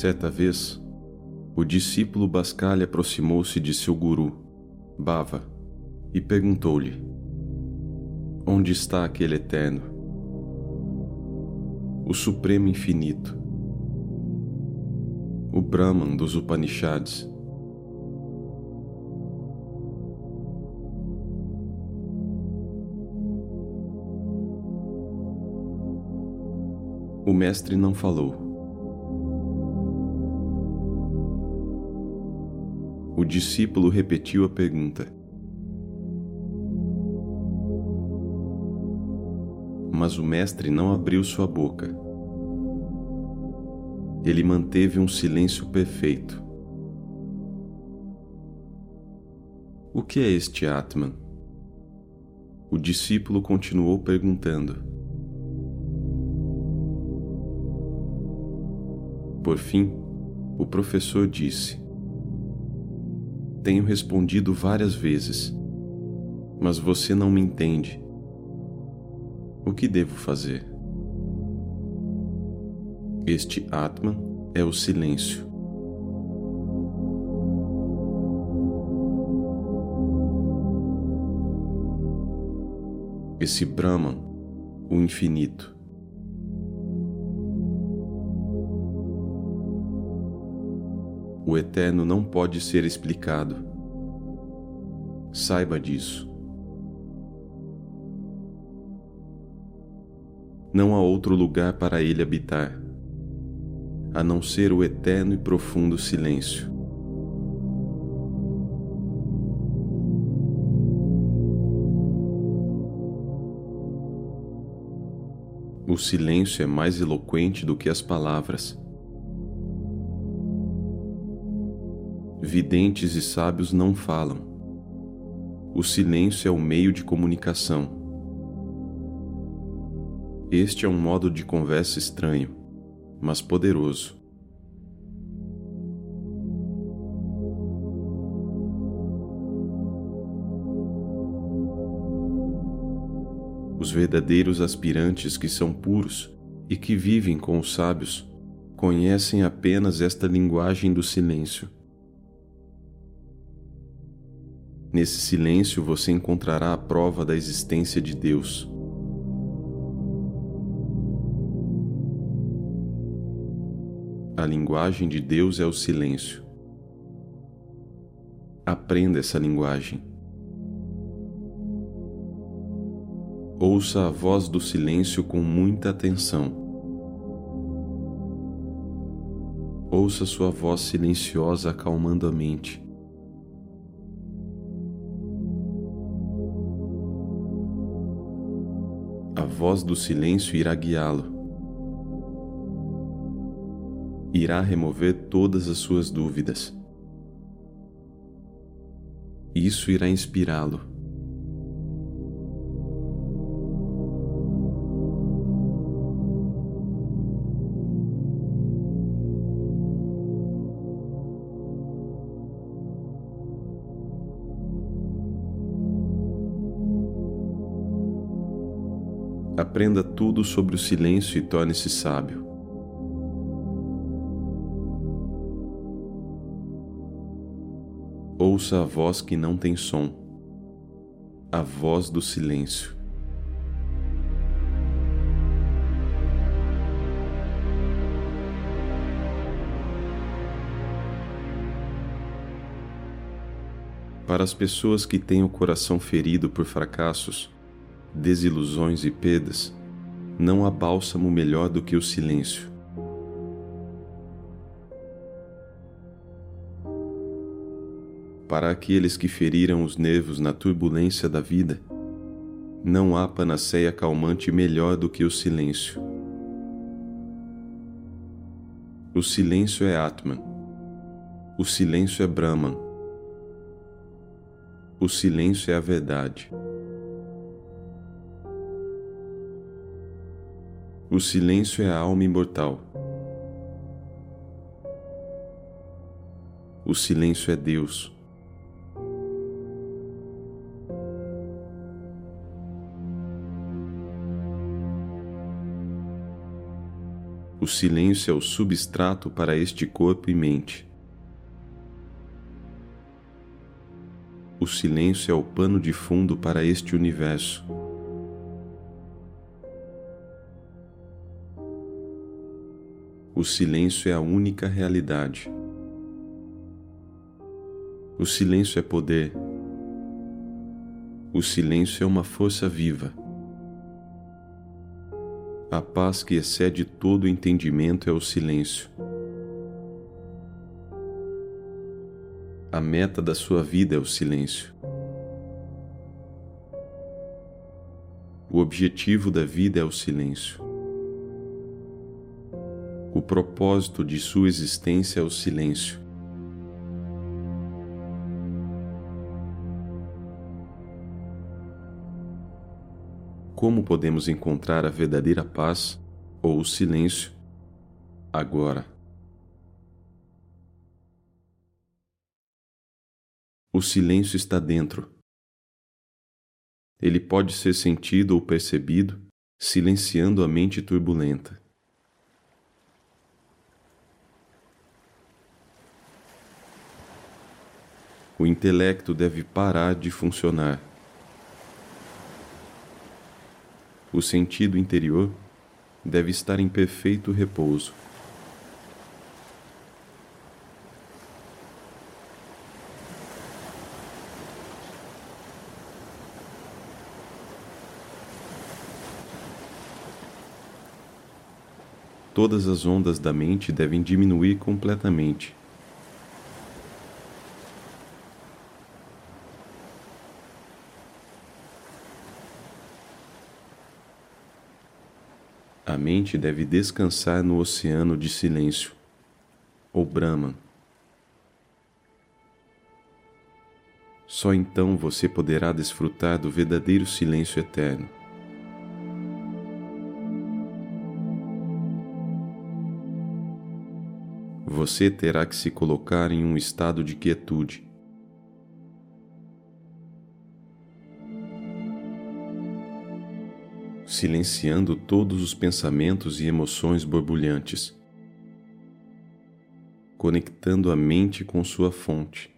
Certa vez, o discípulo Bascalha aproximou-se de seu guru, Bava, e perguntou-lhe: Onde está aquele eterno? O Supremo Infinito, o Brahman dos Upanishads. O mestre não falou. O discípulo repetiu a pergunta. Mas o mestre não abriu sua boca. Ele manteve um silêncio perfeito. O que é este Atman? O discípulo continuou perguntando. Por fim, o professor disse: tenho respondido várias vezes, mas você não me entende. O que devo fazer? Este Atman é o silêncio. Esse Brahman, o infinito. O eterno não pode ser explicado. Saiba disso. Não há outro lugar para ele habitar, a não ser o eterno e profundo silêncio. O silêncio é mais eloquente do que as palavras. Videntes e sábios não falam. O silêncio é o meio de comunicação. Este é um modo de conversa estranho, mas poderoso. Os verdadeiros aspirantes que são puros e que vivem com os sábios conhecem apenas esta linguagem do silêncio Nesse silêncio você encontrará a prova da existência de Deus. A linguagem de Deus é o silêncio. Aprenda essa linguagem. Ouça a voz do silêncio com muita atenção. Ouça sua voz silenciosa acalmando a mente. Voz do silêncio irá guiá-lo. Irá remover todas as suas dúvidas. Isso irá inspirá-lo. Aprenda tudo sobre o silêncio e torne-se sábio. Ouça a voz que não tem som, a voz do silêncio. Para as pessoas que têm o coração ferido por fracassos, desilusões e perdas, não há bálsamo melhor do que o silêncio. Para aqueles que feriram os nervos na turbulência da vida, não há panaceia calmante melhor do que o silêncio. O silêncio é Atman. O silêncio é Brahman. O silêncio é a verdade. O silêncio é a alma imortal. O silêncio é Deus. O silêncio é o substrato para este corpo e mente. O silêncio é o pano de fundo para este universo. O silêncio é a única realidade. O silêncio é poder. O silêncio é uma força viva. A paz que excede todo entendimento é o silêncio. A meta da sua vida é o silêncio. O objetivo da vida é o silêncio. O propósito de sua existência é o silêncio. como podemos encontrar a verdadeira paz ou o silêncio agora. O silêncio está dentro. Ele pode ser sentido ou percebido, silenciando a mente turbulenta. O intelecto deve parar de funcionar o sentido interior deve estar em perfeito repouso. Todas as ondas da mente devem diminuir completamente. A mente deve descansar no oceano de silêncio, ou Brahman. Só então você poderá desfrutar do verdadeiro silêncio eterno. Você terá que se colocar em um estado de quietude silenciando todos os pensamentos e emoções borbulhantes, conectando a mente com sua fonte.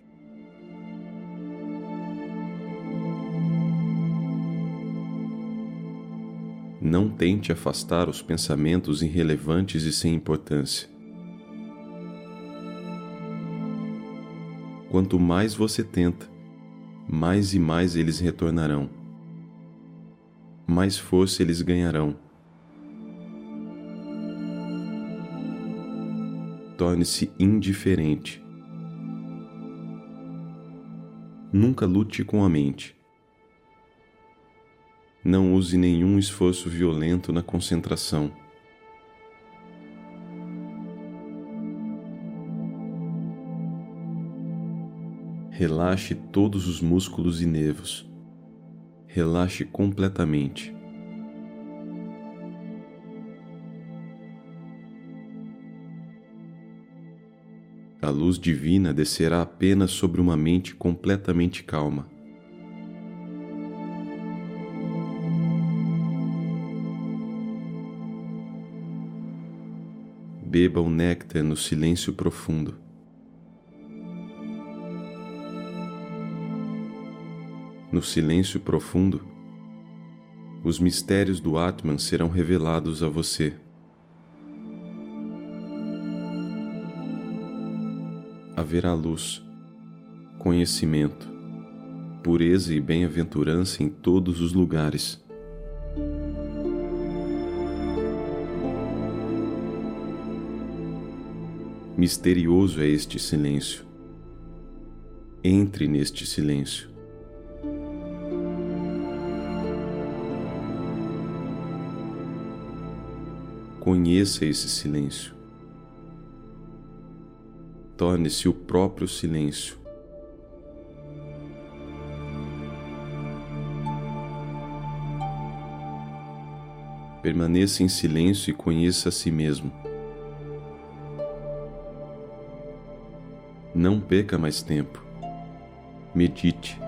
Não tente afastar os pensamentos irrelevantes e sem importância. Quanto mais você tenta, mais e mais eles retornarão mais força eles ganharão. Torne-se indiferente. Nunca lute com a mente. Não use nenhum esforço violento na concentração. Relaxe todos os músculos e nervos relaxe completamente. A luz divina descerá apenas sobre uma mente completamente calma. Beba o néctar no silêncio profundo. No silêncio profundo, os mistérios do Atman serão revelados a você. Haverá luz, conhecimento, pureza e bem-aventurança em todos os lugares. Misterioso é este silêncio. Entre neste silêncio. Conheça esse silêncio. Torne-se o próprio silêncio. Permaneça em silêncio e conheça a si mesmo. Não perca mais tempo. Medite.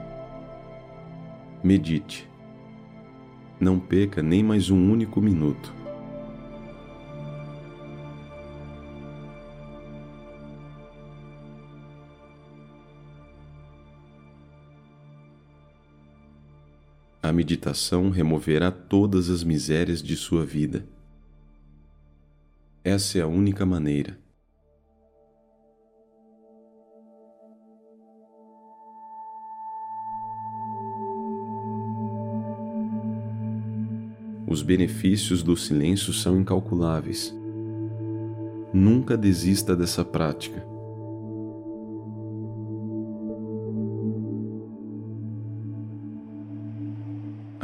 Medite. Não perca nem mais um único minuto. A meditação removerá todas as misérias de sua vida. Essa é a única maneira. Os benefícios do silêncio são incalculáveis. Nunca desista dessa prática.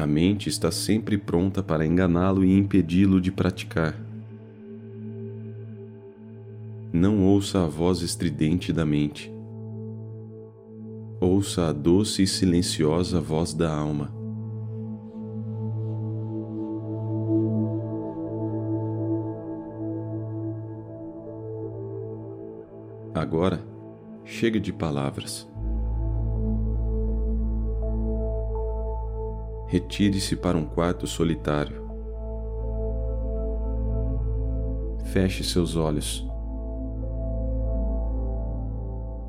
A mente está sempre pronta para enganá-lo e impedi-lo de praticar. Não ouça a voz estridente da mente. Ouça a doce e silenciosa voz da alma. Agora, chega de palavras. Retire-se para um quarto solitário. Feche seus olhos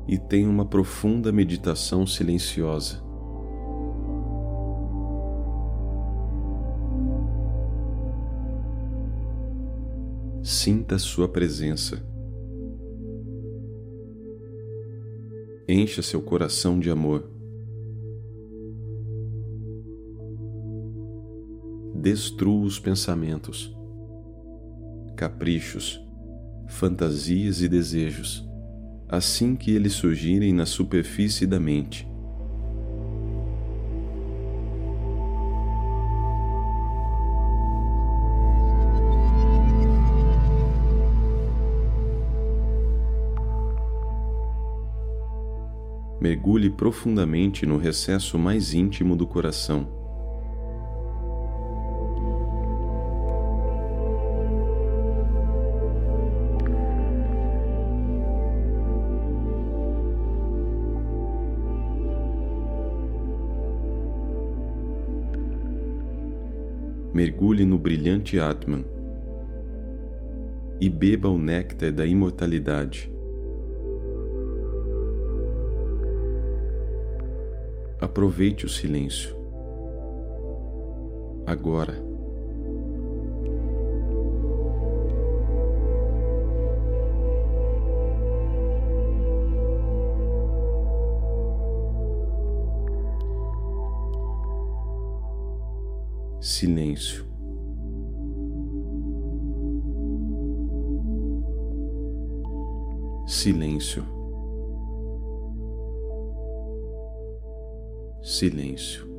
e tenha uma profunda meditação silenciosa. Sinta sua presença. Encha seu coração de amor. Destrua os pensamentos, caprichos, fantasias e desejos, assim que eles surgirem na superfície da mente. mergulhe profundamente no recesso mais íntimo do coração. Mergulhe no brilhante Atman e beba o néctar da imortalidade. Aproveite o silêncio. Agora. Silêncio. Silêncio. silêncio.